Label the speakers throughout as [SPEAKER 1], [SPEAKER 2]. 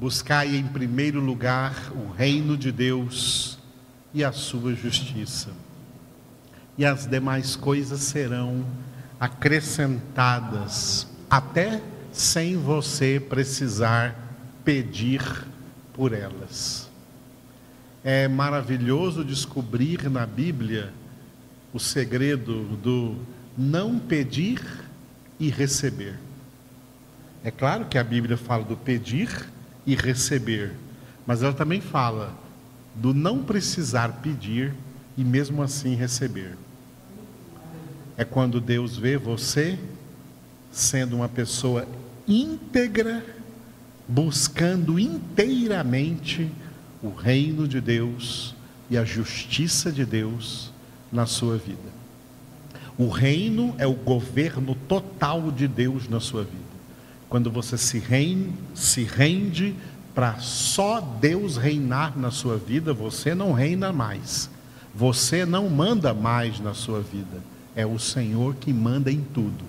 [SPEAKER 1] Buscai em primeiro lugar o reino de Deus e a sua justiça, e as demais coisas serão acrescentadas, até sem você precisar pedir por elas. É maravilhoso descobrir na Bíblia o segredo do não pedir e receber. É claro que a Bíblia fala do pedir e receber, mas ela também fala do não precisar pedir e mesmo assim receber. É quando Deus vê você sendo uma pessoa íntegra, buscando inteiramente o reino de Deus e a justiça de Deus na sua vida. O reino é o governo total de Deus na sua vida. Quando você se rende, se rende para só Deus reinar na sua vida, você não reina mais. Você não manda mais na sua vida. É o Senhor que manda em tudo.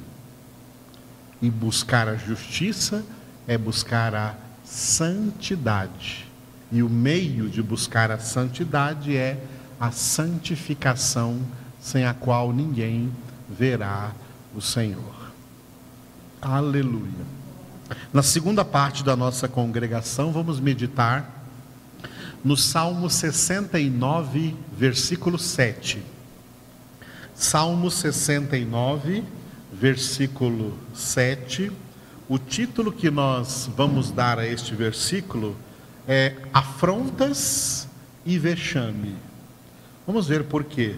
[SPEAKER 1] E buscar a justiça é buscar a santidade. E o meio de buscar a santidade é a santificação, sem a qual ninguém verá o Senhor. Aleluia. Na segunda parte da nossa congregação, vamos meditar no Salmo 69, versículo 7. Salmo 69, versículo 7. O título que nós vamos dar a este versículo é afrontas e vexame. Vamos ver por quê.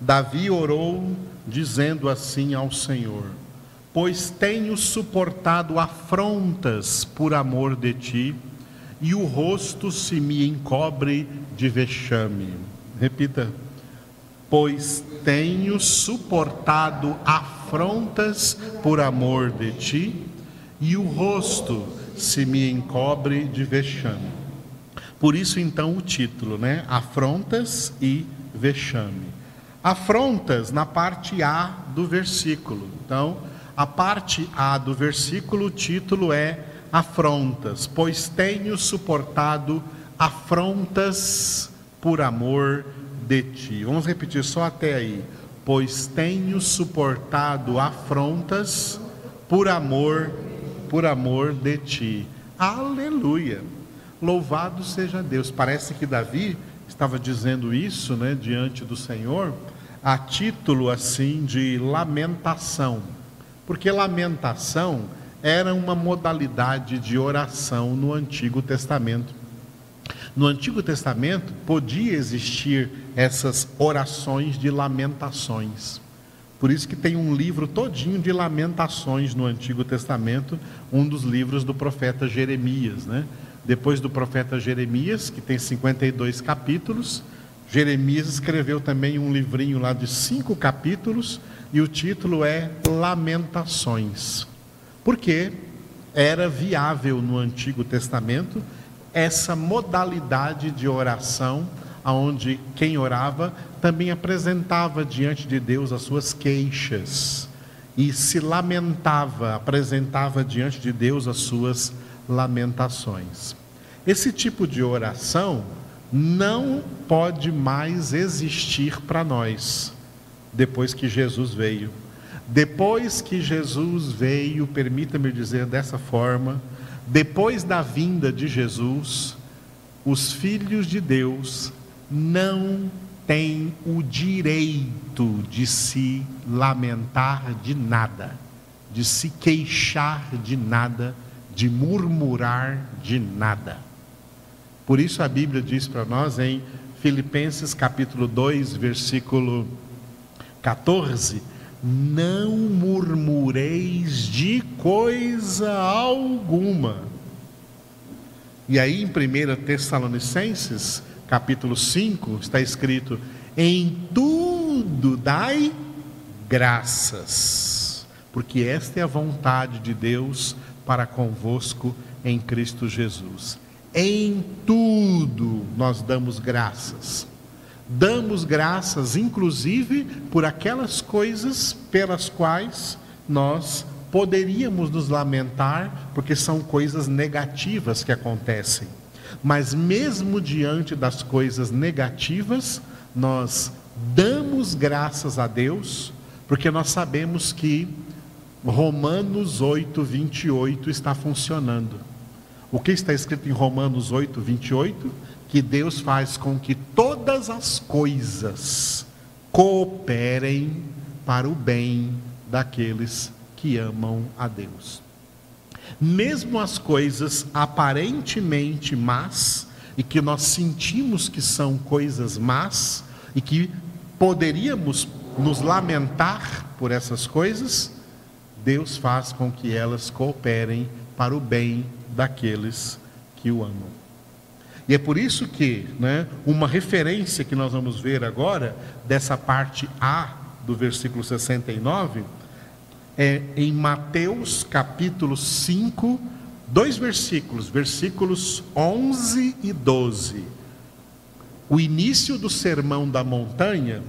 [SPEAKER 1] Davi orou dizendo assim ao Senhor: Pois tenho suportado afrontas por amor de ti, e o rosto se me encobre de vexame. Repita. Pois tenho suportado afrontas por amor de ti, e o rosto se me encobre de vexame. Por isso, então, o título, né? Afrontas e vexame. Afrontas na parte A do versículo. Então, a parte A do versículo, o título é Afrontas, pois tenho suportado afrontas por amor de ti. Vamos repetir só até aí. Pois tenho suportado afrontas por amor por amor de ti. Aleluia. Louvado seja Deus. Parece que Davi estava dizendo isso, né, diante do Senhor, a título assim de lamentação. Porque lamentação era uma modalidade de oração no Antigo Testamento. No Antigo Testamento podia existir essas orações de lamentações. Por isso que tem um livro todinho de lamentações no Antigo Testamento, um dos livros do profeta Jeremias, né? Depois do profeta Jeremias, que tem 52 capítulos, Jeremias escreveu também um livrinho lá de cinco capítulos, e o título é Lamentações. Porque era viável no Antigo Testamento essa modalidade de oração, onde quem orava também apresentava diante de Deus as suas queixas e se lamentava, apresentava diante de Deus as suas lamentações. Esse tipo de oração não pode mais existir para nós depois que Jesus veio. Depois que Jesus veio, permita-me dizer dessa forma, depois da vinda de Jesus, os filhos de Deus não tem o direito de se lamentar de nada, de se queixar de nada, de murmurar de nada. Por isso a Bíblia diz para nós em Filipenses capítulo 2, versículo 14: Não murmureis de coisa alguma. E aí em 1 Tessalonicenses capítulo 5, está escrito: Em tudo dai graças, porque esta é a vontade de Deus para convosco em Cristo Jesus. Em tudo nós damos graças. Damos graças, inclusive, por aquelas coisas pelas quais nós poderíamos nos lamentar porque são coisas negativas que acontecem. Mas mesmo diante das coisas negativas, nós damos graças a Deus, porque nós sabemos que Romanos 8, 28 está funcionando. O que está escrito em Romanos 8, 28? Que Deus faz com que todas as coisas cooperem para o bem daqueles que amam a Deus. Mesmo as coisas aparentemente más, e que nós sentimos que são coisas más, e que poderíamos nos lamentar por essas coisas, Deus faz com que elas cooperem para o bem daqueles que o amam. E é por isso que, né, uma referência que nós vamos ver agora, dessa parte A do versículo 69, é em Mateus capítulo 5, dois versículos, versículos 11 e 12. O início do sermão da montanha,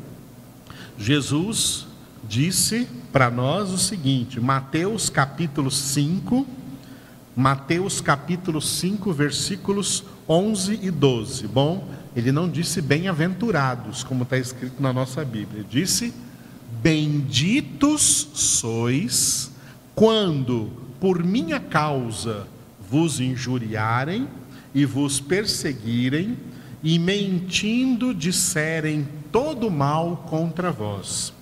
[SPEAKER 1] Jesus disse para nós o seguinte, Mateus capítulo 5, Mateus capítulo 5, versículos 11 e 12. Bom, ele não disse bem-aventurados, como está escrito na nossa Bíblia. Ele disse: Benditos sois quando por minha causa vos injuriarem e vos perseguirem e mentindo disserem todo mal contra vós.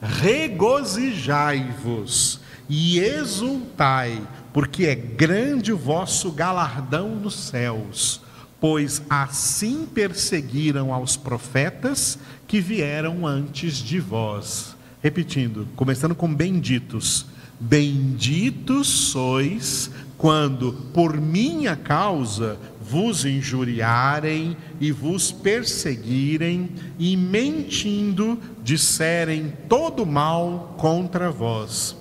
[SPEAKER 1] Regozijai-vos e exultai, porque é grande o vosso galardão nos céus, pois assim perseguiram aos profetas que vieram antes de vós. Repetindo, começando com benditos. Benditos sois quando por minha causa vos injuriarem e vos perseguirem e mentindo disserem todo mal contra vós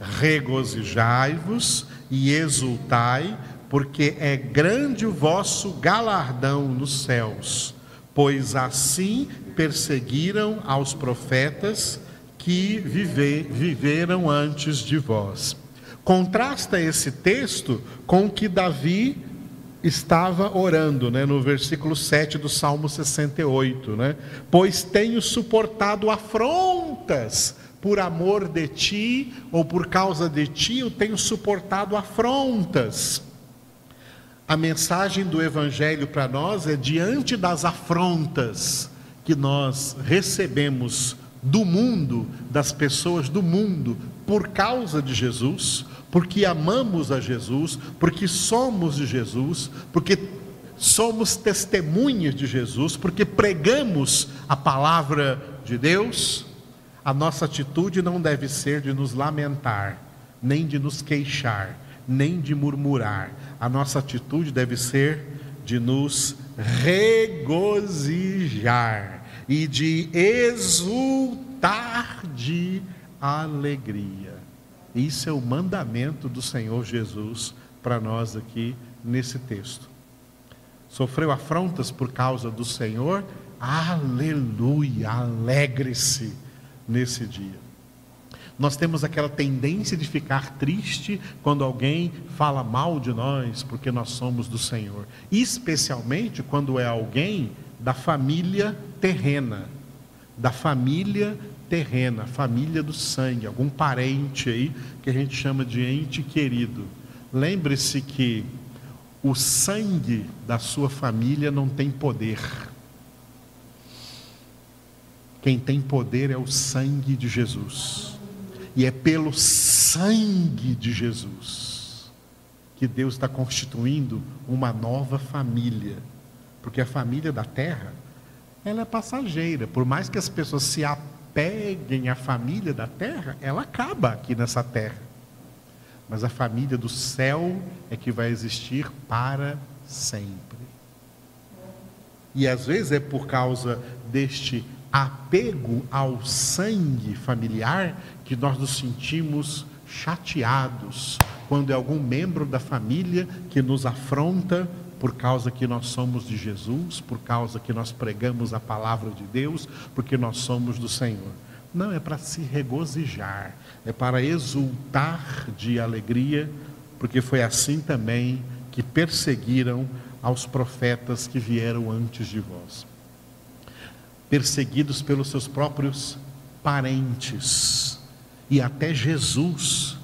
[SPEAKER 1] regozijai-vos e exultai, porque é grande o vosso galardão nos céus, pois assim perseguiram aos profetas que vive, viveram antes de vós. Contrasta esse texto com o que Davi estava orando, né, no versículo 7 do Salmo 68, né? Pois tenho suportado afrontas por amor de ti ou por causa de ti eu tenho suportado afrontas. A mensagem do Evangelho para nós é diante das afrontas que nós recebemos do mundo, das pessoas do mundo, por causa de Jesus, porque amamos a Jesus, porque somos de Jesus, porque somos testemunhas de Jesus, porque pregamos a palavra de Deus a nossa atitude não deve ser de nos lamentar, nem de nos queixar, nem de murmurar. A nossa atitude deve ser de nos regozijar e de exultar de alegria. Isso é o mandamento do Senhor Jesus para nós aqui nesse texto. Sofreu afrontas por causa do Senhor? Aleluia, alegre-se nesse dia. Nós temos aquela tendência de ficar triste quando alguém fala mal de nós, porque nós somos do Senhor, especialmente quando é alguém da família terrena, da família terrena, família do sangue, algum parente aí que a gente chama de ente querido. Lembre-se que o sangue da sua família não tem poder. Quem tem poder é o sangue de Jesus. E é pelo sangue de Jesus que Deus está constituindo uma nova família. Porque a família da terra, ela é passageira. Por mais que as pessoas se apeguem à família da terra, ela acaba aqui nessa terra. Mas a família do céu é que vai existir para sempre. E às vezes é por causa deste apego ao sangue familiar que nós nos sentimos chateados quando é algum membro da família que nos afronta por causa que nós somos de Jesus, por causa que nós pregamos a palavra de Deus, porque nós somos do Senhor. Não, é para se regozijar, é para exultar de alegria, porque foi assim também que perseguiram aos profetas que vieram antes de vós. Perseguidos pelos seus próprios parentes. E até Jesus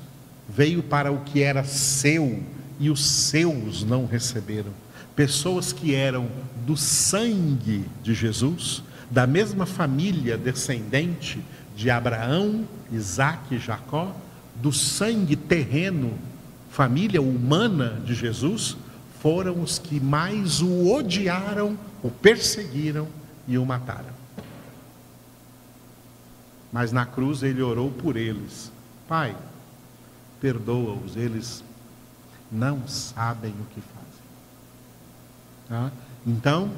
[SPEAKER 1] veio para o que era seu e os seus não receberam. Pessoas que eram do sangue de Jesus, da mesma família descendente de Abraão, Isaac e Jacó, do sangue terreno, família humana de Jesus, foram os que mais o odiaram, o perseguiram e o mataram. Mas na cruz ele orou por eles: Pai, perdoa-os, eles não sabem o que fazem. Tá? Então,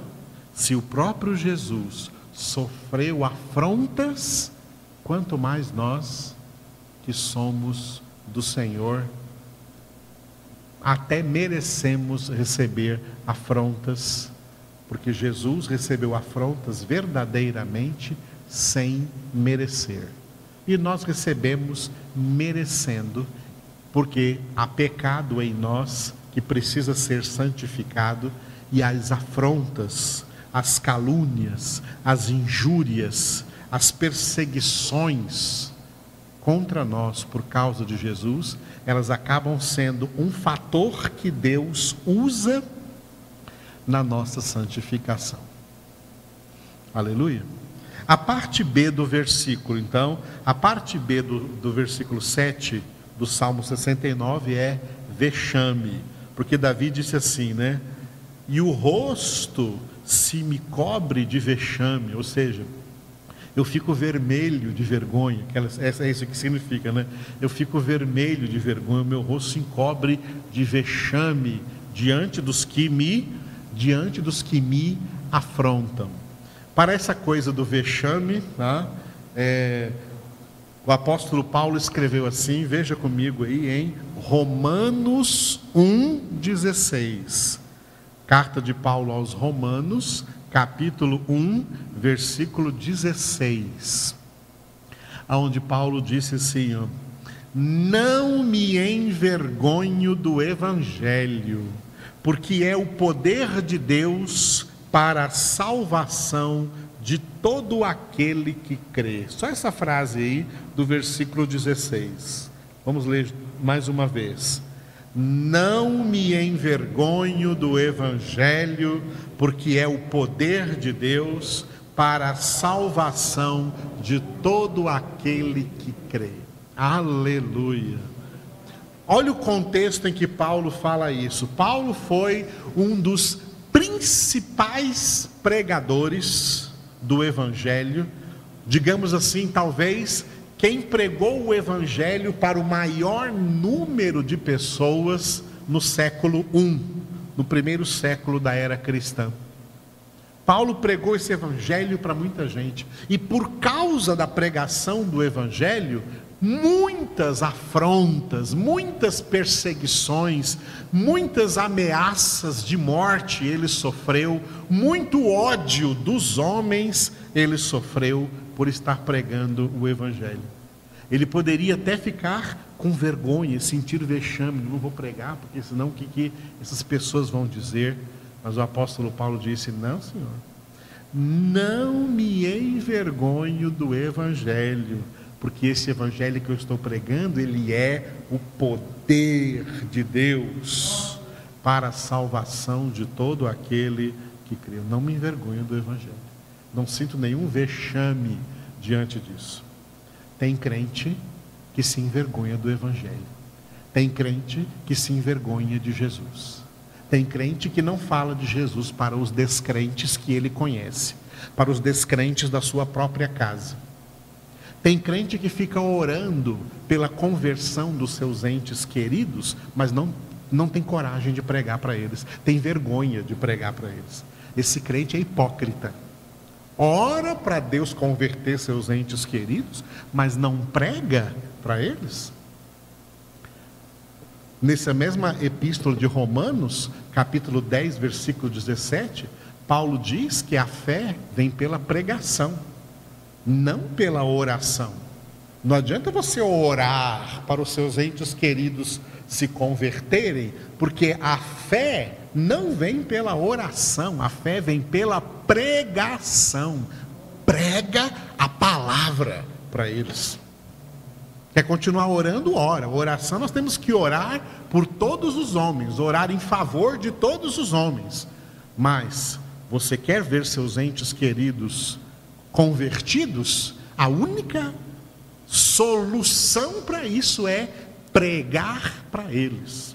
[SPEAKER 1] se o próprio Jesus sofreu afrontas, quanto mais nós que somos do Senhor até merecemos receber afrontas, porque Jesus recebeu afrontas verdadeiramente sem merecer. E nós recebemos merecendo, porque há pecado em nós que precisa ser santificado e as afrontas, as calúnias, as injúrias, as perseguições contra nós por causa de Jesus, elas acabam sendo um fator que Deus usa na nossa santificação. Aleluia. A parte B do versículo, então, a parte B do, do versículo 7 do Salmo 69 é vexame, porque Davi disse assim, né? E o rosto se me cobre de vexame, ou seja, eu fico vermelho de vergonha, é isso que significa, né? Eu fico vermelho de vergonha, meu rosto se encobre de vexame diante dos que me, diante dos que me afrontam. Para essa coisa do vexame, tá? É, o apóstolo Paulo escreveu assim, veja comigo aí em Romanos 1,16. Carta de Paulo aos Romanos, capítulo 1, versículo 16, onde Paulo disse assim: ó, Não me envergonho do Evangelho, porque é o poder de Deus para a salvação de todo aquele que crê. Só essa frase aí do versículo 16. Vamos ler mais uma vez. Não me envergonho do Evangelho, porque é o poder de Deus para a salvação de todo aquele que crê. Aleluia. Olha o contexto em que Paulo fala isso. Paulo foi um dos principais pregadores do Evangelho, digamos assim, talvez quem pregou o Evangelho para o maior número de pessoas no século I, no primeiro século da era cristã. Paulo pregou esse Evangelho para muita gente, e por causa da pregação do Evangelho, muitas afrontas, muitas perseguições, muitas ameaças de morte ele sofreu, muito ódio dos homens ele sofreu por estar pregando o Evangelho. Ele poderia até ficar com vergonha, sentir vexame, não vou pregar, porque senão o que, que essas pessoas vão dizer? Mas o apóstolo Paulo disse: Não, Senhor, não me envergonho do Evangelho, porque esse Evangelho que eu estou pregando, ele é o poder de Deus para a salvação de todo aquele que crê. não me envergonho do Evangelho. Não sinto nenhum vexame diante disso. Tem crente que se envergonha do Evangelho. Tem crente que se envergonha de Jesus. Tem crente que não fala de Jesus para os descrentes que ele conhece, para os descrentes da sua própria casa. Tem crente que fica orando pela conversão dos seus entes queridos, mas não, não tem coragem de pregar para eles, tem vergonha de pregar para eles. Esse crente é hipócrita ora para Deus converter seus entes queridos, mas não prega para eles? Nessa mesma epístola de Romanos, capítulo 10, versículo 17, Paulo diz que a fé vem pela pregação. Não pela oração. Não adianta você orar para os seus entes queridos se converterem, porque a fé não vem pela oração, a fé vem pela pregação. Prega a palavra para eles. Quer continuar orando? Ora. Oração nós temos que orar por todos os homens, orar em favor de todos os homens. Mas você quer ver seus entes queridos convertidos, a única solução para isso é pregar para eles.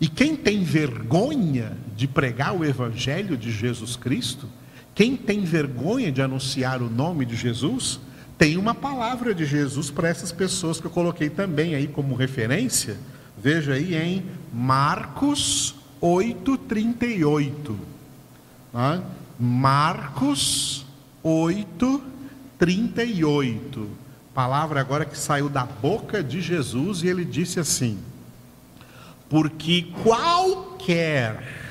[SPEAKER 1] E quem tem vergonha de pregar o Evangelho de Jesus Cristo, quem tem vergonha de anunciar o nome de Jesus, tem uma palavra de Jesus para essas pessoas que eu coloquei também aí como referência. Veja aí em Marcos 8,38. Né? Marcos 8, 38. Palavra agora que saiu da boca de Jesus e ele disse assim: Porque qualquer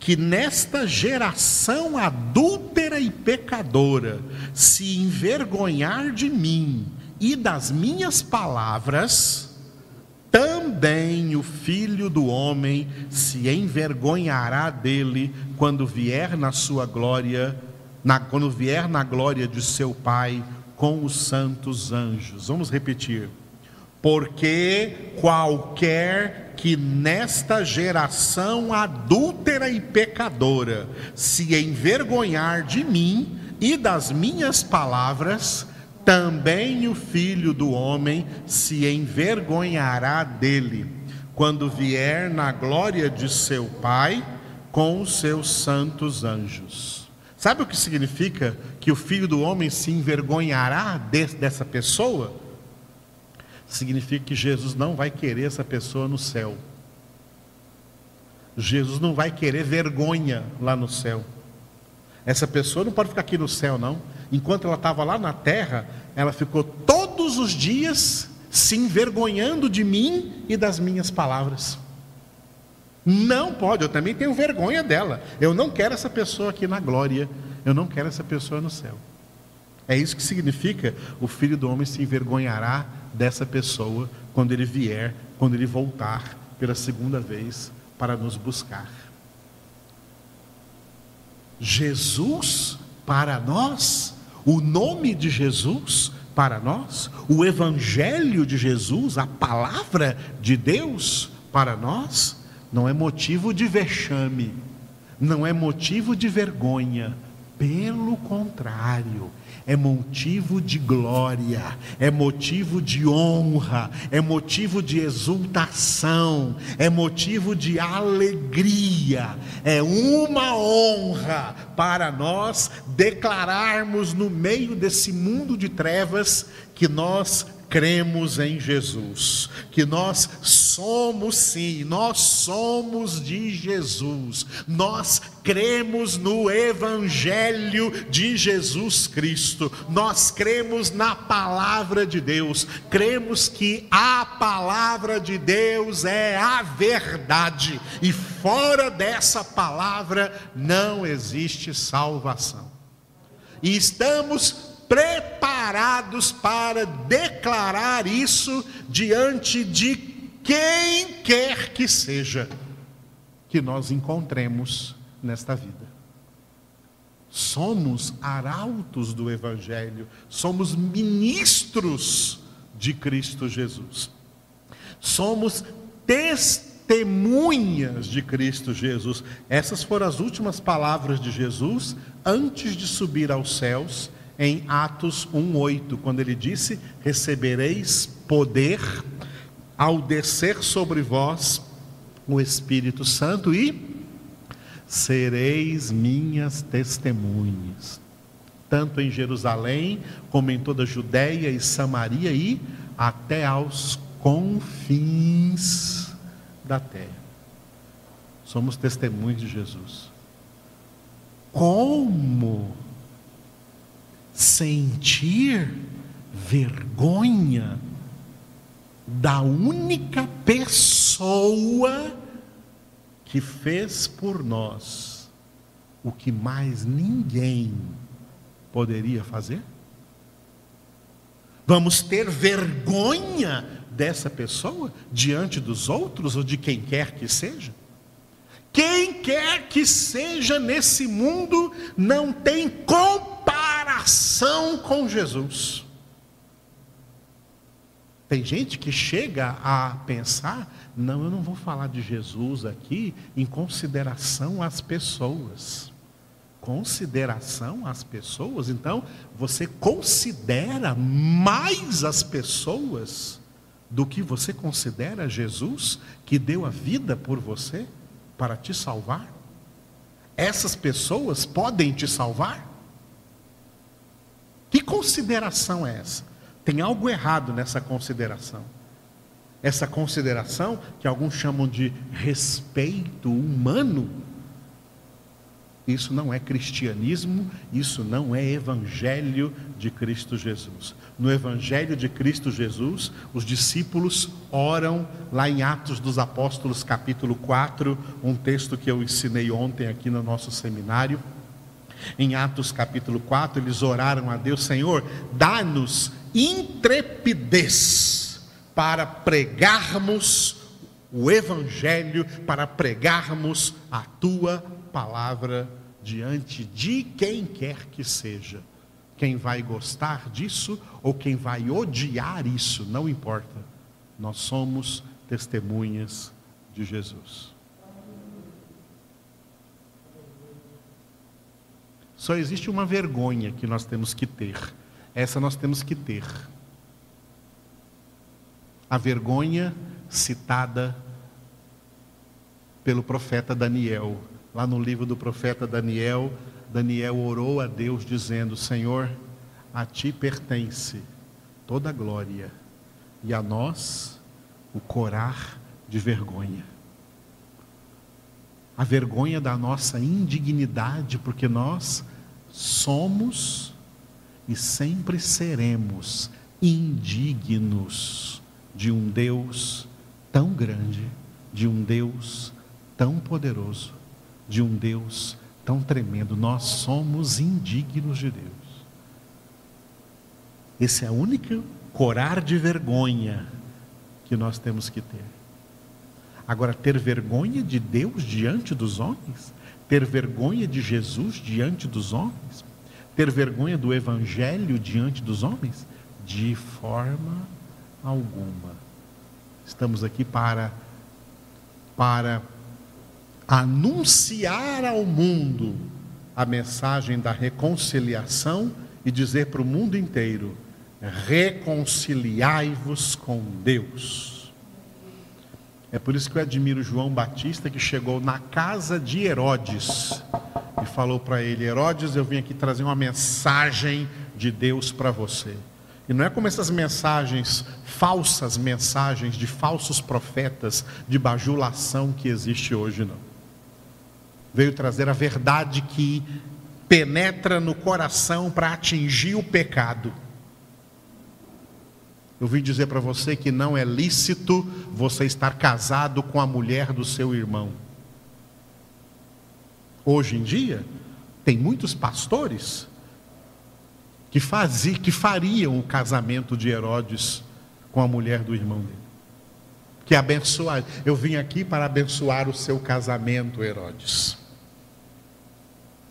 [SPEAKER 1] que nesta geração adúltera e pecadora se envergonhar de mim e das minhas palavras, também o filho do homem se envergonhará dele quando vier na sua glória na, quando vier na glória de seu Pai com os santos anjos. Vamos repetir. Porque qualquer que nesta geração adúltera e pecadora se envergonhar de mim e das minhas palavras, também o filho do homem se envergonhará dele, quando vier na glória de seu Pai com os seus santos anjos. Sabe o que significa que o filho do homem se envergonhará dessa pessoa? significa que Jesus não vai querer essa pessoa no céu. Jesus não vai querer vergonha lá no céu. Essa pessoa não pode ficar aqui no céu, não. Enquanto ela estava lá na terra, ela ficou todos os dias se envergonhando de mim e das minhas palavras. Não pode, eu também tenho vergonha dela. Eu não quero essa pessoa aqui na glória, eu não quero essa pessoa no céu. É isso que significa: o filho do homem se envergonhará dessa pessoa quando ele vier, quando ele voltar pela segunda vez para nos buscar. Jesus para nós, o nome de Jesus para nós, o Evangelho de Jesus, a palavra de Deus para nós, não é motivo de vexame, não é motivo de vergonha, pelo contrário, é motivo de glória, é motivo de honra, é motivo de exultação, é motivo de alegria, é uma honra para nós declararmos no meio desse mundo de trevas que nós cremos em Jesus, que nós somos sim, nós somos de Jesus, nós cremos no Evangelho de Jesus Cristo, nós cremos na palavra de Deus, cremos que a palavra de Deus é a verdade, e fora dessa palavra não existe salvação. E estamos preparados para declarar isso diante de quem quer que seja que nós encontremos nesta vida. Somos arautos do Evangelho, somos ministros de Cristo Jesus, somos testemunhas de Cristo Jesus. Essas foram as últimas palavras de Jesus antes de subir aos céus em Atos 1:8, quando ele disse: "Recebereis poder ao descer sobre vós o Espírito Santo e sereis minhas testemunhas, tanto em Jerusalém como em toda a Judéia e Samaria e até aos confins da terra. Somos testemunhas de Jesus. Como sentir vergonha da única pessoa que fez por nós o que mais ninguém poderia fazer? Vamos ter vergonha dessa pessoa diante dos outros ou de quem quer que seja? Quem quer que seja nesse mundo não tem comparação com Jesus. Tem gente que chega a pensar: não, eu não vou falar de Jesus aqui em consideração às pessoas. Consideração às pessoas, então você considera mais as pessoas do que você considera Jesus que deu a vida por você? para te salvar? Essas pessoas podem te salvar? Que consideração é essa? Tem algo errado nessa consideração. Essa consideração, que alguns chamam de respeito humano, isso não é cristianismo, isso não é evangelho de Cristo Jesus. No evangelho de Cristo Jesus, os discípulos oram lá em Atos dos Apóstolos, capítulo 4, um texto que eu ensinei ontem aqui no nosso seminário. Em Atos capítulo 4, eles oraram a Deus: Senhor, dá-nos intrepidez para pregarmos o Evangelho, para pregarmos a tua palavra diante de quem quer que seja. Quem vai gostar disso ou quem vai odiar isso, não importa. Nós somos testemunhas de Jesus. Só existe uma vergonha que nós temos que ter. Essa nós temos que ter. A vergonha citada pelo profeta Daniel Lá no livro do profeta Daniel, Daniel orou a Deus dizendo: Senhor, a ti pertence toda a glória, e a nós o corar de vergonha. A vergonha da nossa indignidade, porque nós somos e sempre seremos indignos de um Deus tão grande, de um Deus tão poderoso de um Deus tão tremendo. Nós somos indignos de Deus. Esse é o único corar de vergonha que nós temos que ter. Agora, ter vergonha de Deus diante dos homens, ter vergonha de Jesus diante dos homens, ter vergonha do Evangelho diante dos homens, de forma alguma. Estamos aqui para para anunciar ao mundo a mensagem da reconciliação e dizer para o mundo inteiro: reconciliai-vos com Deus. É por isso que eu admiro João Batista, que chegou na casa de Herodes e falou para ele: Herodes, eu vim aqui trazer uma mensagem de Deus para você. E não é como essas mensagens, falsas mensagens de falsos profetas, de bajulação que existe hoje, não veio trazer a verdade que penetra no coração para atingir o pecado. Eu vim dizer para você que não é lícito você estar casado com a mulher do seu irmão. Hoje em dia, tem muitos pastores que, faziam, que fariam o casamento de Herodes com a mulher do irmão dele. Que abençoar. Eu vim aqui para abençoar o seu casamento, Herodes.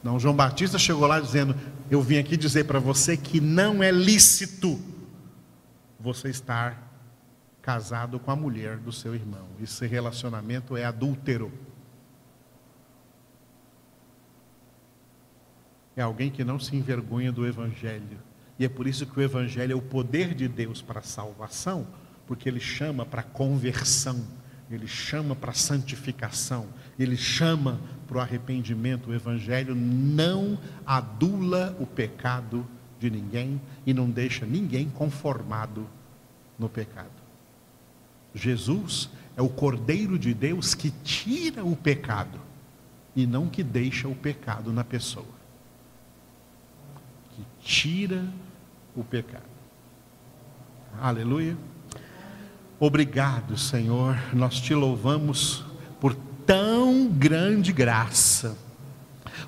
[SPEAKER 1] Não, João Batista chegou lá dizendo: Eu vim aqui dizer para você que não é lícito você estar casado com a mulher do seu irmão. Esse relacionamento é adúltero. É alguém que não se envergonha do Evangelho. E é por isso que o Evangelho é o poder de Deus para a salvação, porque ele chama para conversão ele chama para santificação, ele chama para o arrependimento. O Evangelho não adula o pecado de ninguém e não deixa ninguém conformado no pecado. Jesus é o Cordeiro de Deus que tira o pecado e não que deixa o pecado na pessoa. Que tira o pecado. Aleluia. Obrigado, Senhor, nós te louvamos por tão grande graça,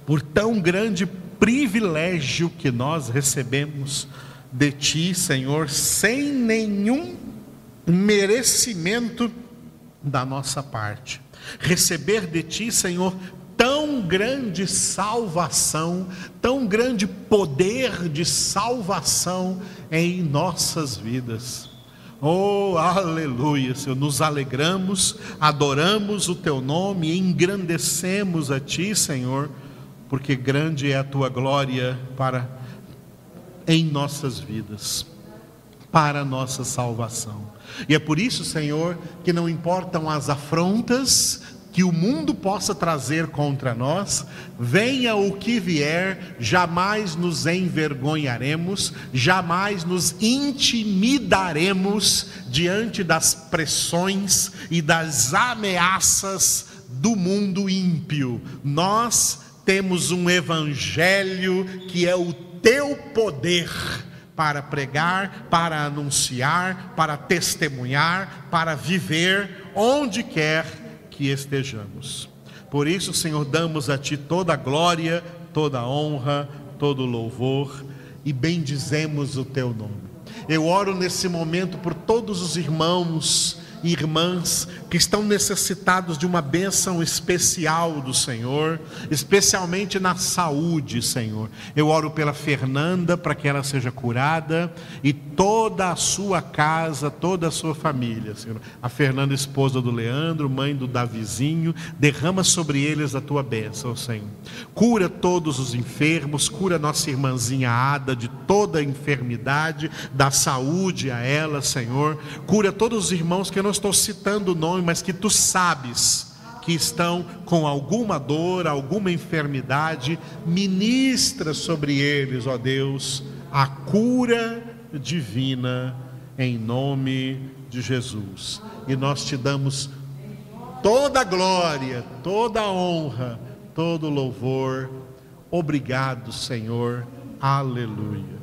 [SPEAKER 1] por tão grande privilégio que nós recebemos de ti, Senhor, sem nenhum merecimento da nossa parte. Receber de ti, Senhor, tão grande salvação, tão grande poder de salvação em nossas vidas. Oh, aleluia, Senhor, nos alegramos, adoramos o teu nome, engrandecemos a ti, Senhor, porque grande é a tua glória para em nossas vidas, para a nossa salvação. E é por isso, Senhor, que não importam as afrontas, que o mundo possa trazer contra nós, venha o que vier, jamais nos envergonharemos, jamais nos intimidaremos diante das pressões e das ameaças do mundo ímpio. Nós temos um evangelho que é o teu poder para pregar, para anunciar, para testemunhar, para viver onde quer que estejamos. Por isso, Senhor, damos a Ti toda a glória, toda a honra, todo o louvor e bendizemos o Teu nome. Eu oro nesse momento por todos os irmãos irmãs que estão necessitados de uma bênção especial do Senhor, especialmente na saúde, Senhor. Eu oro pela Fernanda para que ela seja curada e toda a sua casa, toda a sua família, Senhor. A Fernanda, esposa do Leandro, mãe do Davizinho, derrama sobre eles a tua bênção, Senhor. Cura todos os enfermos, cura nossa irmãzinha Ada de toda a enfermidade, da saúde a ela, Senhor. Cura todos os irmãos que não estou citando o nome, mas que tu sabes que estão com alguma dor, alguma enfermidade, ministra sobre eles, ó Deus, a cura divina em nome de Jesus. E nós te damos toda a glória, toda a honra, todo o louvor. Obrigado, Senhor. Aleluia.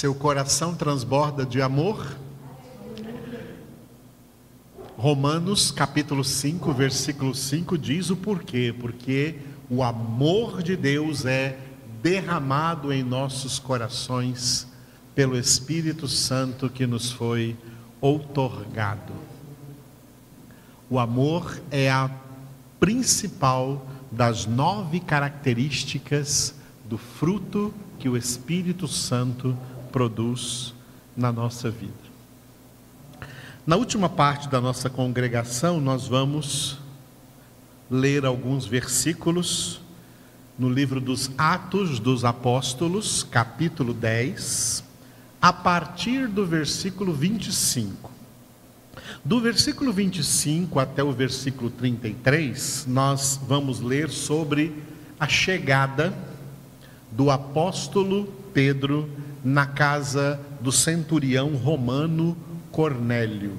[SPEAKER 1] Seu coração transborda de amor? Romanos capítulo 5, versículo 5 diz o porquê: porque o amor de Deus é derramado em nossos corações pelo Espírito Santo que nos foi outorgado. O amor é a principal das nove características do fruto que o Espírito Santo produz na nossa vida. Na última parte da nossa congregação, nós vamos ler alguns versículos no livro dos Atos dos Apóstolos, capítulo 10, a partir do versículo 25. Do versículo 25 até o versículo 33, nós vamos ler sobre a chegada do apóstolo Pedro na casa do centurião romano Cornélio.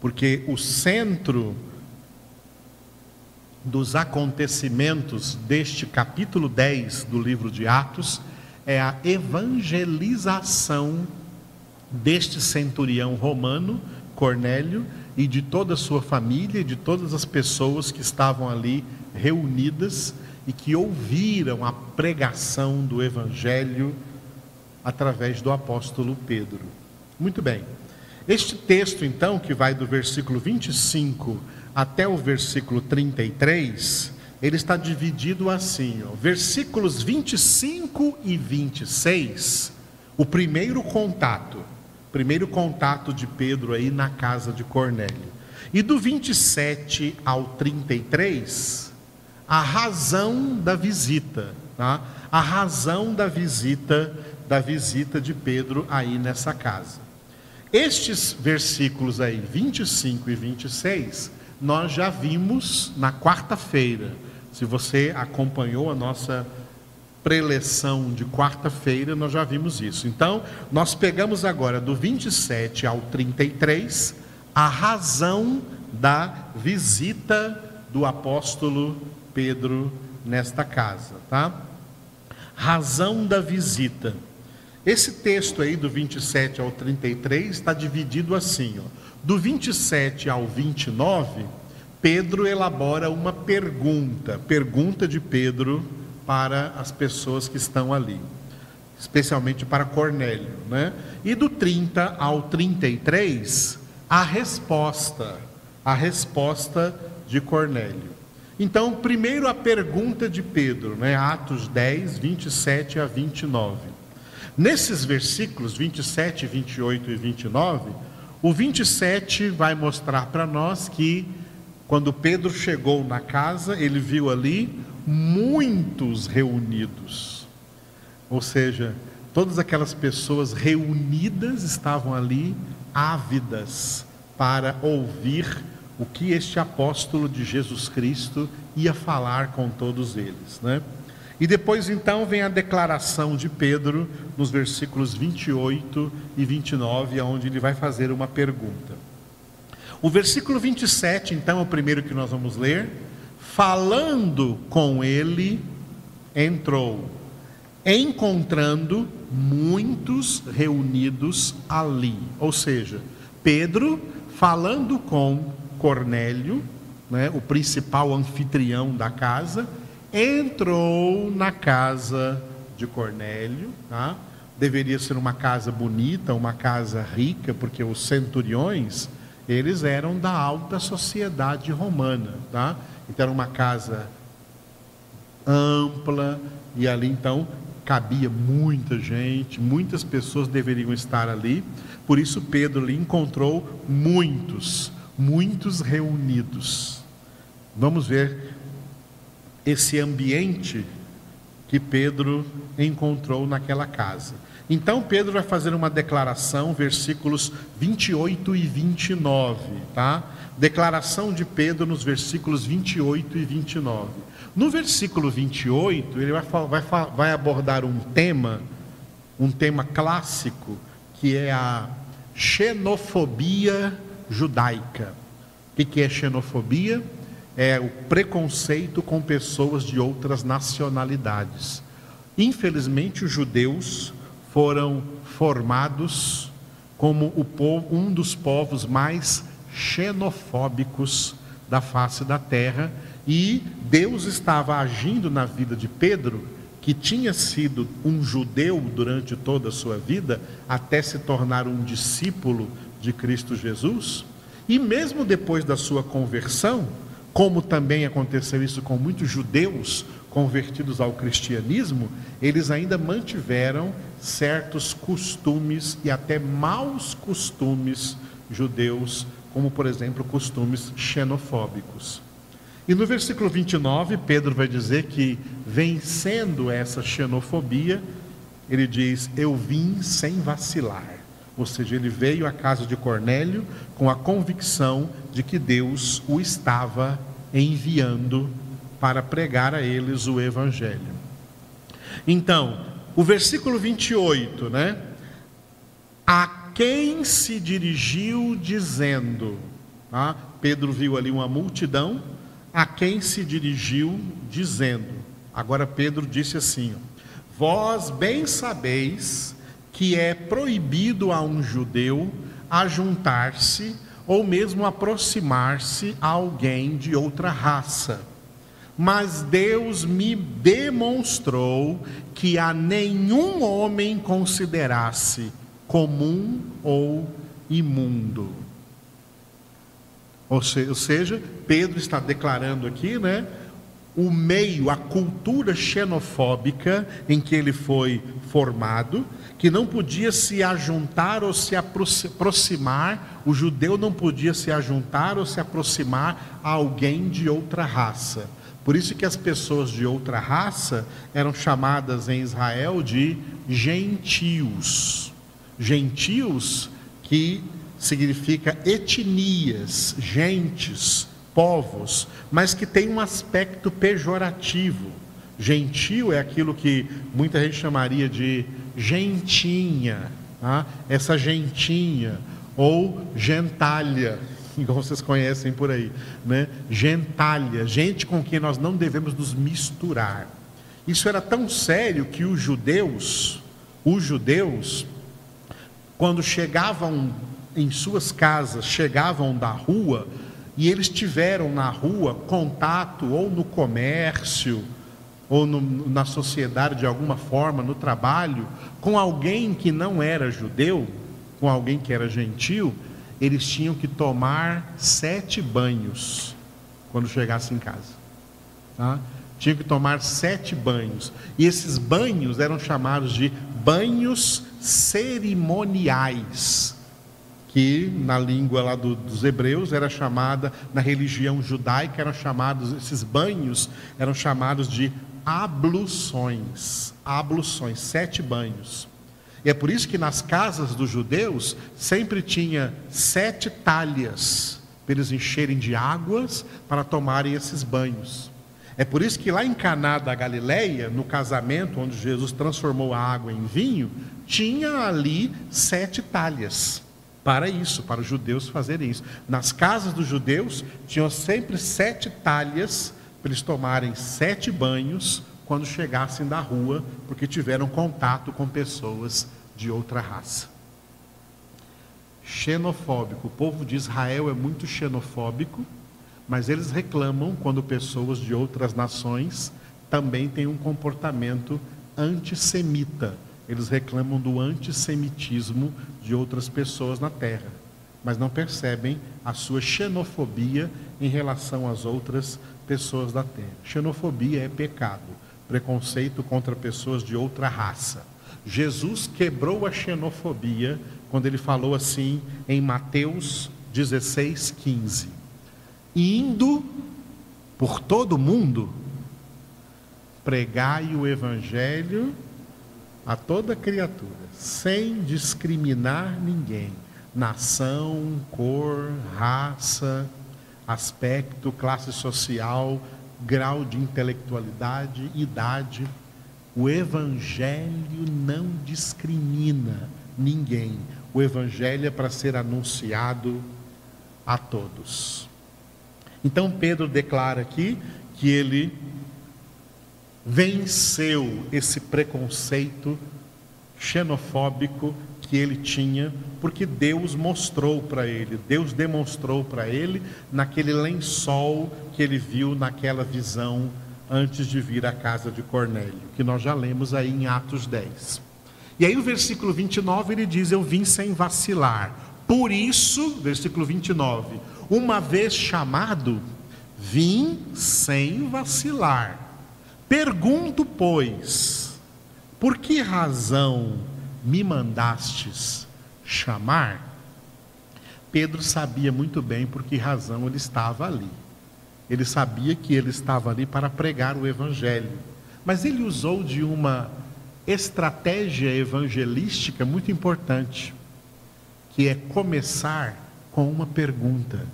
[SPEAKER 1] Porque o centro dos acontecimentos deste capítulo 10 do livro de Atos é a evangelização deste centurião romano, Cornélio, e de toda a sua família, e de todas as pessoas que estavam ali reunidas e que ouviram a pregação do evangelho através do apóstolo Pedro. Muito bem. Este texto, então, que vai do versículo 25 até o versículo 33, ele está dividido assim: ó, versículos 25 e 26, o primeiro contato, primeiro contato de Pedro aí na casa de Cornélio. E do 27 ao 33, a razão da visita, tá? A razão da visita, da visita de Pedro aí nessa casa. Estes versículos aí, 25 e 26, nós já vimos na quarta-feira. Se você acompanhou a nossa preleção de quarta-feira, nós já vimos isso. Então, nós pegamos agora do 27 ao 33 a razão da visita do apóstolo Pedro nesta casa, tá? Razão da visita. Esse texto aí do 27 ao 33 está dividido assim, ó. Do 27 ao 29, Pedro elabora uma pergunta, pergunta de Pedro para as pessoas que estão ali, especialmente para Cornélio, né? E do 30 ao 33, a resposta, a resposta de Cornélio. Então, primeiro a pergunta de Pedro, né? Atos 10, 27 a 29. Nesses versículos 27, 28 e 29, o 27 vai mostrar para nós que quando Pedro chegou na casa, ele viu ali muitos reunidos. Ou seja, todas aquelas pessoas reunidas estavam ali ávidas para ouvir o que este apóstolo de Jesus Cristo ia falar com todos eles, né? E depois então vem a declaração de Pedro nos versículos 28 e 29, onde ele vai fazer uma pergunta. O versículo 27, então, é o primeiro que nós vamos ler. Falando com ele, entrou, encontrando muitos reunidos ali. Ou seja, Pedro falando com Cornélio, né, o principal anfitrião da casa, entrou na casa de Cornélio, tá? deveria ser uma casa bonita, uma casa rica, porque os centuriões, eles eram da alta sociedade romana, tá? Então era uma casa ampla, e ali então cabia muita gente, muitas pessoas deveriam estar ali, por isso Pedro ali encontrou muitos, muitos reunidos. Vamos ver esse ambiente que Pedro encontrou naquela casa. Então Pedro vai fazer uma declaração, versículos 28 e 29, tá? Declaração de Pedro nos versículos 28 e 29. No versículo 28, ele vai, vai, vai abordar um tema, um tema clássico, que é a xenofobia judaica. O que é xenofobia? É o preconceito com pessoas de outras nacionalidades. Infelizmente, os judeus foram formados como povo, um dos povos mais xenofóbicos da face da terra, e Deus estava agindo na vida de Pedro, que tinha sido um judeu durante toda a sua vida, até se tornar um discípulo de Cristo Jesus, e mesmo depois da sua conversão, como também aconteceu isso com muitos judeus convertidos ao cristianismo, eles ainda mantiveram certos costumes e até maus costumes judeus, como por exemplo costumes xenofóbicos. E no versículo 29, Pedro vai dizer que, vencendo essa xenofobia, ele diz: Eu vim sem vacilar. Ou seja, ele veio à casa de Cornélio com a convicção de que Deus o estava enviando para pregar a eles o evangelho. Então, o versículo 28, né? A quem se dirigiu dizendo, ah, Pedro viu ali uma multidão, a quem se dirigiu dizendo. Agora Pedro disse assim: Vós bem sabeis que é proibido a um judeu ajuntar-se ou mesmo aproximar-se a alguém de outra raça. Mas Deus me demonstrou que a nenhum homem considerasse comum ou imundo. Ou seja, Pedro está declarando aqui, né? O meio, a cultura xenofóbica em que ele foi formado, que não podia se ajuntar ou se aproximar, o judeu não podia se ajuntar ou se aproximar a alguém de outra raça. Por isso que as pessoas de outra raça eram chamadas em Israel de gentios. Gentios que significa etnias, gentes, povos, mas que tem um aspecto pejorativo. Gentil é aquilo que muita gente chamaria de gentinha, tá? essa gentinha, ou gentalha, igual vocês conhecem por aí, né? gentalha, gente com quem nós não devemos nos misturar. Isso era tão sério que os judeus, os judeus, quando chegavam em suas casas, chegavam da rua, e eles tiveram na rua contato ou no comércio, ou no, na sociedade de alguma forma, no trabalho, com alguém que não era judeu, com alguém que era gentil, eles tinham que tomar sete banhos quando chegassem em casa. Tá? Tinham que tomar sete banhos. E esses banhos eram chamados de banhos cerimoniais que na língua lá do, dos hebreus era chamada, na religião judaica eram chamados, esses banhos eram chamados de abluções, abluções, sete banhos. E é por isso que nas casas dos judeus sempre tinha sete talhas para eles encherem de águas para tomarem esses banhos. É por isso que lá em Caná da Galileia, no casamento onde Jesus transformou a água em vinho, tinha ali sete talhas para isso, para os judeus fazerem isso. Nas casas dos judeus tinham sempre sete talhas para eles tomarem sete banhos quando chegassem da rua, porque tiveram contato com pessoas de outra raça. Xenofóbico. O povo de Israel é muito xenofóbico, mas eles reclamam quando pessoas de outras nações também têm um comportamento antissemita. Eles reclamam do antissemitismo de outras pessoas na terra, mas não percebem a sua xenofobia em relação às outras pessoas da terra. Xenofobia é pecado, preconceito contra pessoas de outra raça. Jesus quebrou a xenofobia quando ele falou assim em Mateus 16, 15: Indo por todo o mundo, pregai o evangelho a toda criatura, sem discriminar ninguém, nação, cor, raça, aspecto, classe social, grau de intelectualidade, idade. O Evangelho não discrimina ninguém. O Evangelho é para ser anunciado a todos. Então Pedro declara aqui que ele venceu esse preconceito xenofóbico que ele tinha, porque Deus mostrou para ele, Deus demonstrou para ele naquele lençol que ele viu naquela visão antes de vir à casa de Cornélio, que nós já lemos aí em Atos 10. E aí o versículo 29 ele diz: Eu vim sem vacilar. Por isso, versículo 29, uma vez chamado, Vim sem vacilar. Pergunto, pois, por que razão me mandastes chamar? Pedro sabia muito bem por que razão ele estava ali. Ele sabia que ele estava ali para pregar o Evangelho. Mas ele usou de uma estratégia evangelística muito importante, que é começar com uma pergunta.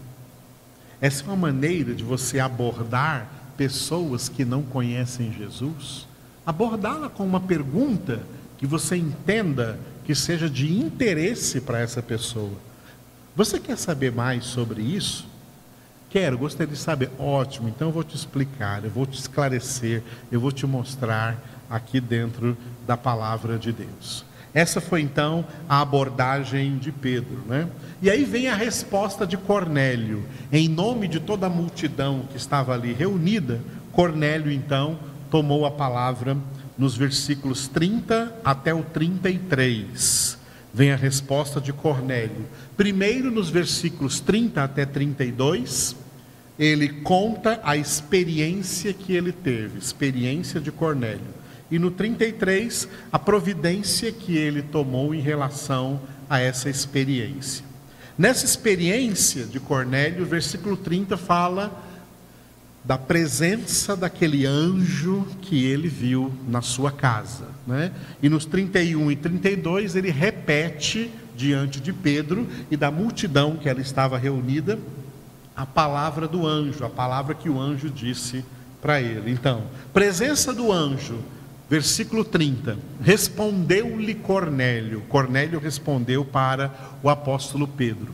[SPEAKER 1] Essa é uma maneira de você abordar pessoas que não conhecem Jesus, abordá-la com uma pergunta que você entenda que seja de interesse para essa pessoa. Você quer saber mais sobre isso? Quero, gostaria de saber. Ótimo, então eu vou te explicar, eu vou te esclarecer, eu vou te mostrar aqui dentro da palavra de Deus. Essa foi então a abordagem de Pedro, né? E aí vem a resposta de Cornélio. Em nome de toda a multidão que estava ali reunida, Cornélio então tomou a palavra nos versículos 30 até o 33. Vem a resposta de Cornélio. Primeiro, nos versículos 30 até 32, ele conta a experiência que ele teve, experiência de Cornélio e no 33, a providência que ele tomou em relação a essa experiência. Nessa experiência de Cornélio, o versículo 30 fala da presença daquele anjo que ele viu na sua casa. Né? E nos 31 e 32 ele repete diante de Pedro e da multidão que ela estava reunida a palavra do anjo, a palavra que o anjo disse para ele. Então, presença do anjo Versículo 30. Respondeu-lhe Cornélio. Cornélio respondeu para o apóstolo Pedro: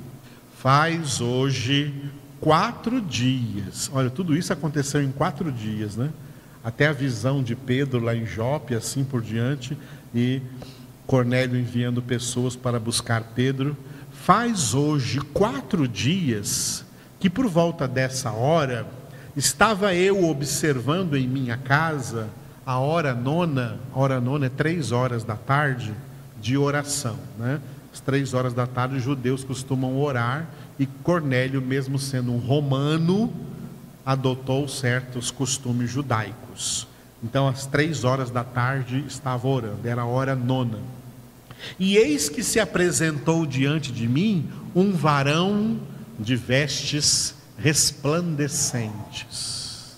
[SPEAKER 1] Faz hoje quatro dias. Olha, tudo isso aconteceu em quatro dias, né? Até a visão de Pedro lá em Jope, assim por diante, e Cornélio enviando pessoas para buscar Pedro. Faz hoje quatro dias que por volta dessa hora estava eu observando em minha casa a hora nona, a hora nona é três horas da tarde de oração, né? Às três horas da tarde, os judeus costumam orar e Cornélio, mesmo sendo um romano, adotou certos costumes judaicos. Então, às três horas da tarde, estava orando, era a hora nona. E eis que se apresentou diante de mim um varão de vestes resplandecentes.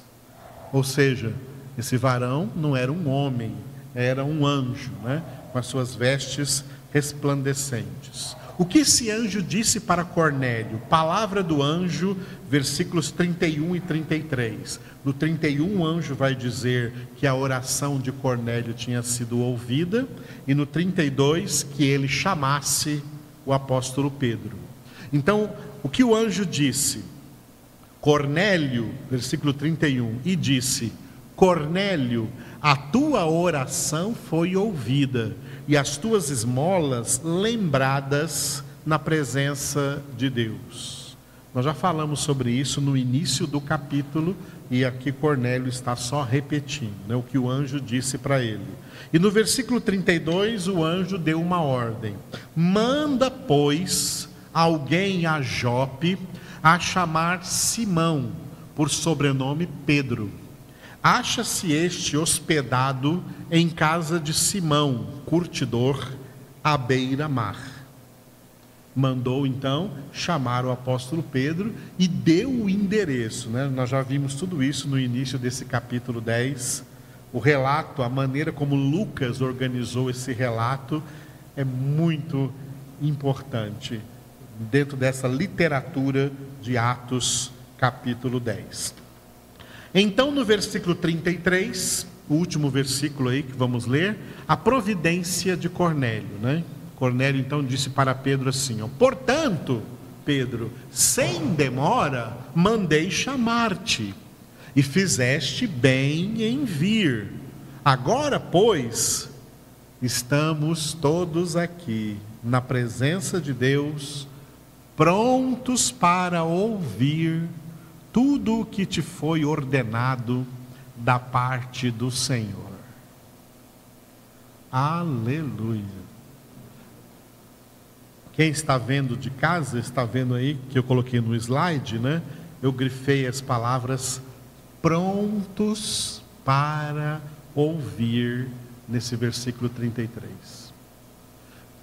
[SPEAKER 1] Ou seja, esse varão não era um homem, era um anjo, né? com as suas vestes resplandecentes. O que esse anjo disse para Cornélio? Palavra do anjo, versículos 31 e 33. No 31, o anjo vai dizer que a oração de Cornélio tinha sido ouvida, e no 32, que ele chamasse o apóstolo Pedro. Então, o que o anjo disse? Cornélio, versículo 31, e disse: Cornélio, a tua oração foi ouvida e as tuas esmolas lembradas na presença de Deus. Nós já falamos sobre isso no início do capítulo e aqui Cornélio está só repetindo né, o que o anjo disse para ele. E no versículo 32, o anjo deu uma ordem: manda, pois, alguém a Jope a chamar Simão, por sobrenome Pedro Acha-se este hospedado em casa de Simão, curtidor, à beira-mar. Mandou então chamar o apóstolo Pedro e deu o endereço. Né? Nós já vimos tudo isso no início desse capítulo 10. O relato, a maneira como Lucas organizou esse relato é muito importante dentro dessa literatura de Atos, capítulo 10. Então, no versículo 33, o último versículo aí que vamos ler, a providência de Cornélio, né? Cornélio então disse para Pedro assim: ó, Portanto, Pedro, sem demora, mandei chamar-te, e fizeste bem em vir. Agora, pois, estamos todos aqui, na presença de Deus, prontos para ouvir tudo o que te foi ordenado da parte do Senhor. Aleluia. Quem está vendo de casa, está vendo aí que eu coloquei no slide, né? eu grifei as palavras prontos para ouvir nesse versículo 33.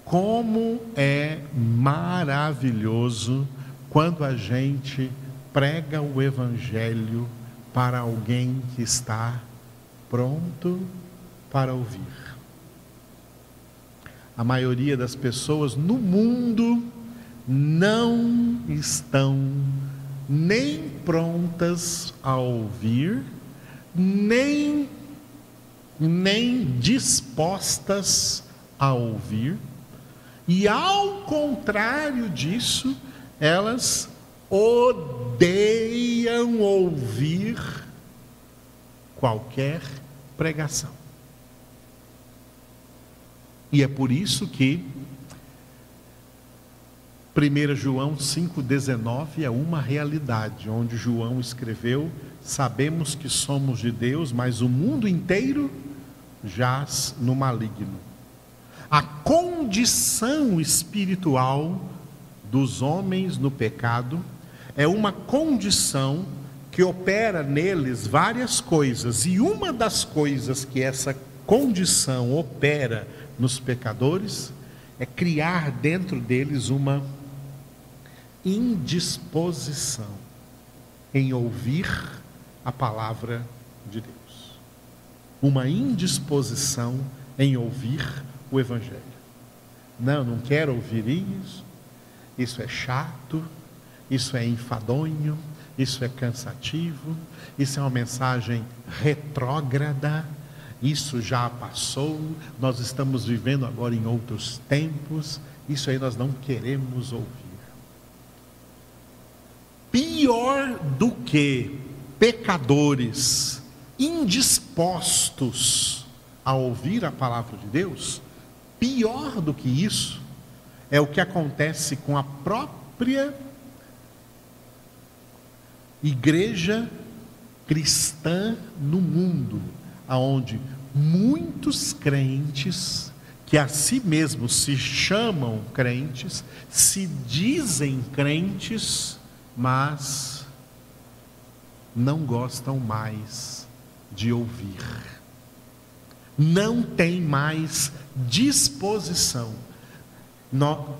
[SPEAKER 1] Como é maravilhoso quando a gente prega o Evangelho para alguém que está pronto para ouvir. A maioria das pessoas no mundo não estão nem prontas a ouvir, nem, nem dispostas a ouvir, e ao contrário disso, elas odeiam ouvir qualquer pregação. E é por isso que 1 João 5,19 é uma realidade, onde João escreveu: Sabemos que somos de Deus, mas o mundo inteiro jaz no maligno. A condição espiritual dos homens no pecado é uma condição que opera neles várias coisas, e uma das coisas que essa condição opera nos pecadores é criar dentro deles uma indisposição em ouvir a palavra de Deus. Uma indisposição em ouvir o Evangelho. Não, não quero ouvir isso, isso é chato, isso é enfadonho, isso é cansativo, isso é uma mensagem retrógrada, isso já passou, nós estamos vivendo agora em outros tempos, isso aí nós não queremos ouvir. Pior do que pecadores indispostos a ouvir a palavra de Deus, pior do que isso é o que acontece com a própria igreja cristã no mundo, aonde muitos crentes que a si mesmos se chamam crentes, se dizem crentes, mas não gostam mais de ouvir, não tem mais disposição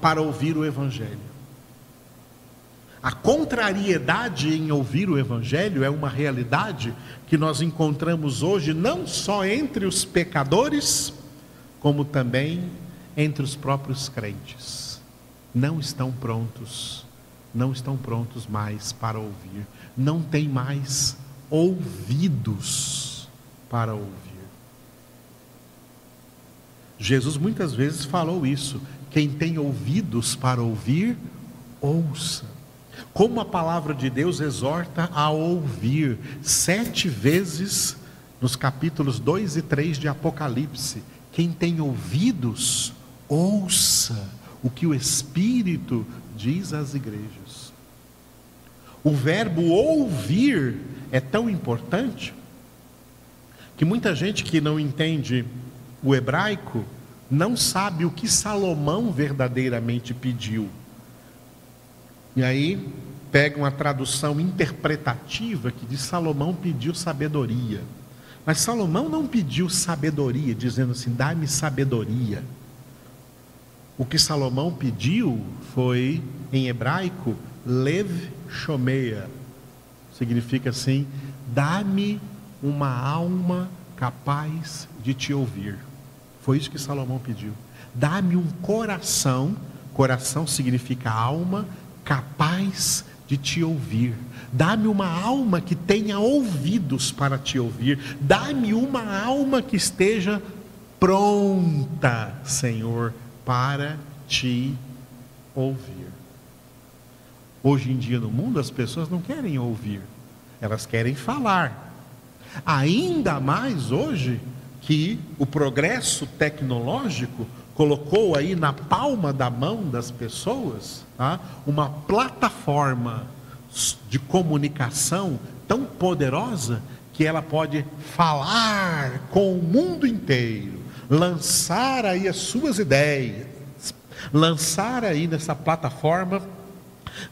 [SPEAKER 1] para ouvir o Evangelho. A contrariedade em ouvir o Evangelho é uma realidade que nós encontramos hoje não só entre os pecadores, como também entre os próprios crentes. Não estão prontos não estão prontos mais para ouvir, não têm mais ouvidos para ouvir. Jesus muitas vezes falou isso: quem tem ouvidos para ouvir, ouça. Como a palavra de Deus exorta a ouvir, sete vezes nos capítulos 2 e 3 de Apocalipse. Quem tem ouvidos, ouça o que o Espírito diz às igrejas. O verbo ouvir é tão importante que muita gente que não entende o hebraico não sabe o que Salomão verdadeiramente pediu. E aí pega uma tradução interpretativa que diz Salomão pediu sabedoria. Mas Salomão não pediu sabedoria, dizendo assim: dá-me sabedoria. O que Salomão pediu foi, em hebraico, lev shomeia. Significa assim: dá-me uma alma capaz de te ouvir. Foi isso que Salomão pediu. Dá-me um coração, coração significa alma, capaz de te ouvir. Dá-me uma alma que tenha ouvidos para te ouvir. Dá-me uma alma que esteja pronta, Senhor, para te ouvir. Hoje em dia no mundo as pessoas não querem ouvir, elas querem falar. Ainda mais hoje que o progresso tecnológico colocou aí na palma da mão das pessoas tá? uma plataforma de comunicação tão poderosa que ela pode falar com o mundo inteiro lançar aí as suas ideias, lançar aí nessa plataforma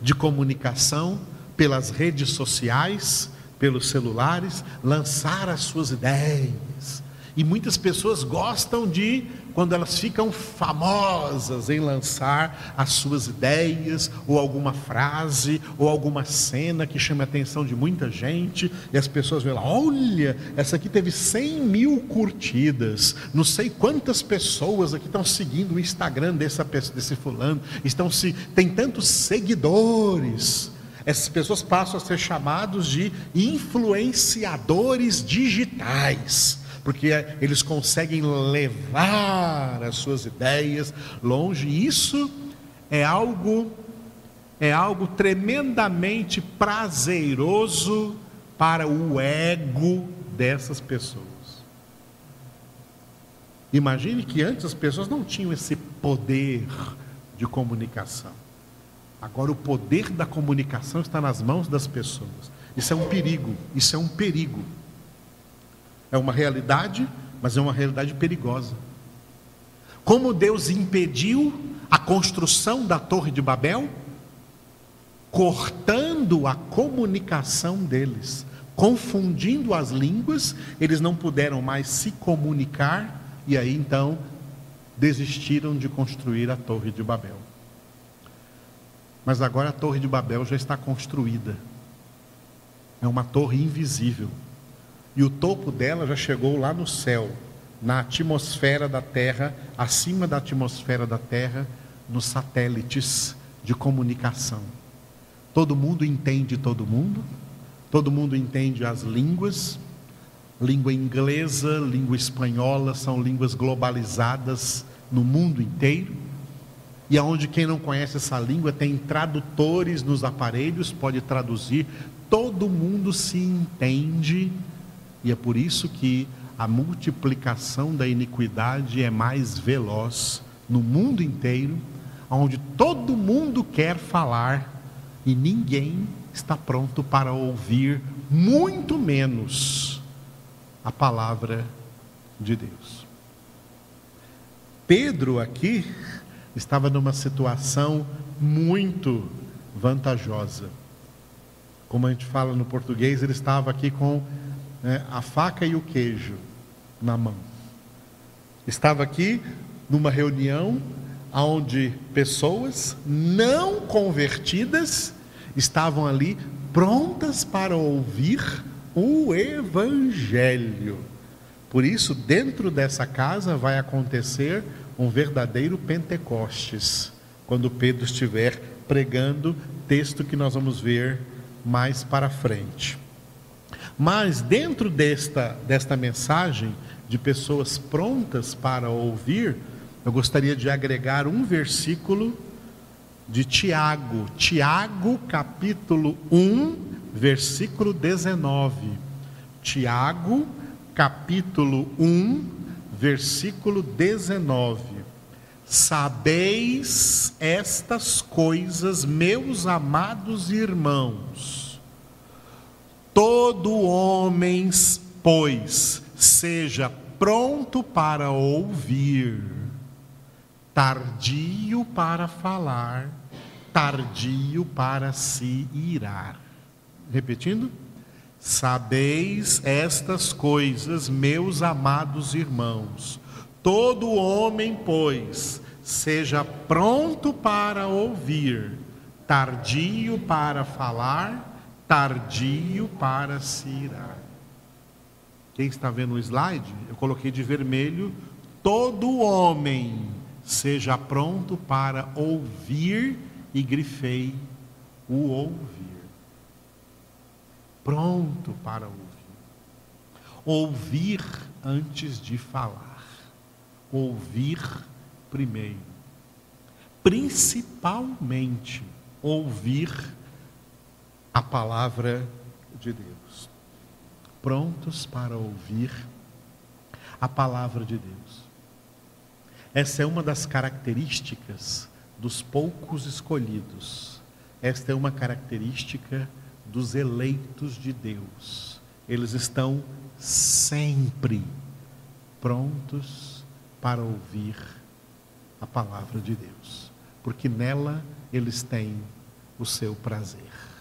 [SPEAKER 1] de comunicação pelas redes sociais, pelos celulares, lançar as suas ideias. E muitas pessoas gostam de quando elas ficam famosas em lançar as suas ideias, ou alguma frase, ou alguma cena que chame a atenção de muita gente, e as pessoas veem lá: olha, essa aqui teve 100 mil curtidas, não sei quantas pessoas aqui estão seguindo o Instagram dessa, desse fulano, estão se, tem tantos seguidores. Essas pessoas passam a ser chamados de influenciadores digitais porque eles conseguem levar as suas ideias longe. Isso é algo é algo tremendamente prazeroso para o ego dessas pessoas. Imagine que antes as pessoas não tinham esse poder de comunicação. Agora o poder da comunicação está nas mãos das pessoas. Isso é um perigo, isso é um perigo. É uma realidade, mas é uma realidade perigosa. Como Deus impediu a construção da Torre de Babel? Cortando a comunicação deles, confundindo as línguas, eles não puderam mais se comunicar e aí então desistiram de construir a Torre de Babel. Mas agora a Torre de Babel já está construída. É uma torre invisível e o topo dela já chegou lá no céu, na atmosfera da Terra, acima da atmosfera da Terra, nos satélites de comunicação. Todo mundo entende todo mundo, todo mundo entende as línguas, língua inglesa, língua espanhola, são línguas globalizadas no mundo inteiro. E aonde quem não conhece essa língua tem tradutores nos aparelhos, pode traduzir, todo mundo se entende e é por isso que a multiplicação da iniquidade é mais veloz no mundo inteiro, onde todo mundo quer falar e ninguém está pronto para ouvir, muito menos a palavra de Deus. Pedro aqui estava numa situação muito vantajosa. Como a gente fala no português, ele estava aqui com né, a faca e o queijo na mão. Estava aqui numa reunião onde pessoas não convertidas estavam ali prontas para ouvir o Evangelho. Por isso, dentro dessa casa vai acontecer um verdadeiro Pentecostes, quando Pedro estiver pregando, texto que nós vamos ver mais para frente. Mas dentro desta, desta mensagem de pessoas prontas para ouvir, eu gostaria de agregar um versículo de Tiago, Tiago capítulo 1, versículo 19. Tiago capítulo 1, versículo 19. Sabeis estas coisas, meus amados irmãos, Todo homem, pois, seja pronto para ouvir, tardio para falar, tardio para se irar. Repetindo? Sabeis estas coisas, meus amados irmãos. Todo homem, pois, seja pronto para ouvir, tardio para falar, tardio para se irar. Quem está vendo o slide? Eu coloquei de vermelho: todo homem seja pronto para ouvir e grifei o ouvir. Pronto para ouvir. Ouvir antes de falar. Ouvir primeiro. Principalmente ouvir a palavra de Deus. Prontos para ouvir a palavra de Deus. Essa é uma das características dos poucos escolhidos. Esta é uma característica dos eleitos de Deus. Eles estão sempre prontos para ouvir a palavra de Deus, porque nela eles têm o seu prazer.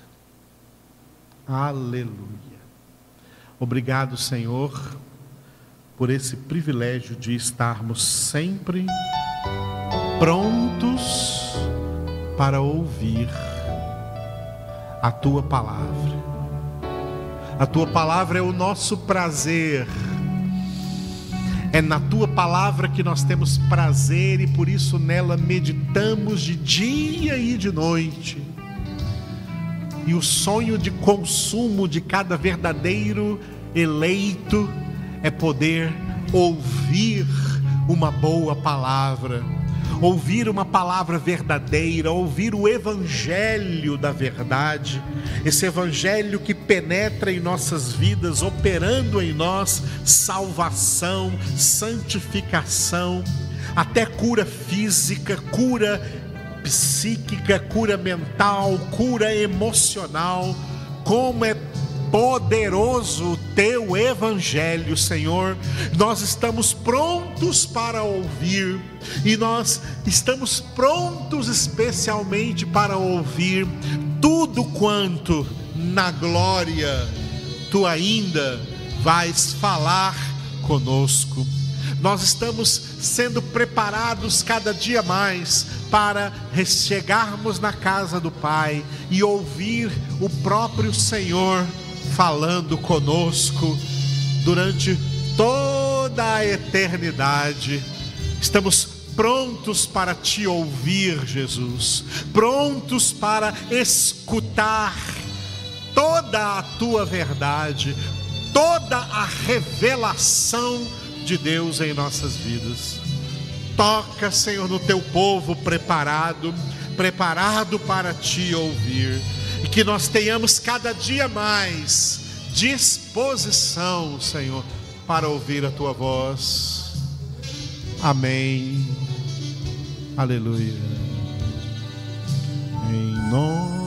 [SPEAKER 1] Aleluia. Obrigado, Senhor, por esse privilégio de estarmos sempre prontos para ouvir a tua palavra. A tua palavra é o nosso prazer. É na tua palavra que nós temos prazer e por isso nela meditamos de dia e de noite. E o sonho de consumo de cada verdadeiro eleito é poder ouvir uma boa palavra, ouvir uma palavra verdadeira, ouvir o evangelho da verdade, esse evangelho que penetra em nossas vidas, operando em nós salvação, santificação, até cura física, cura psíquica, cura mental, cura emocional. Como é poderoso o teu evangelho, Senhor. Nós estamos prontos para ouvir e nós estamos prontos especialmente para ouvir tudo quanto na glória tu ainda vais falar conosco. Nós estamos sendo preparados cada dia mais para chegarmos na casa do Pai e ouvir o próprio Senhor falando conosco durante toda a eternidade. Estamos prontos para te ouvir, Jesus, prontos para escutar toda a tua verdade, toda a revelação de Deus em nossas vidas. Toca, Senhor, no teu povo preparado, preparado para te ouvir e que nós tenhamos cada dia mais disposição, Senhor, para ouvir a tua voz. Amém. Aleluia. Em nome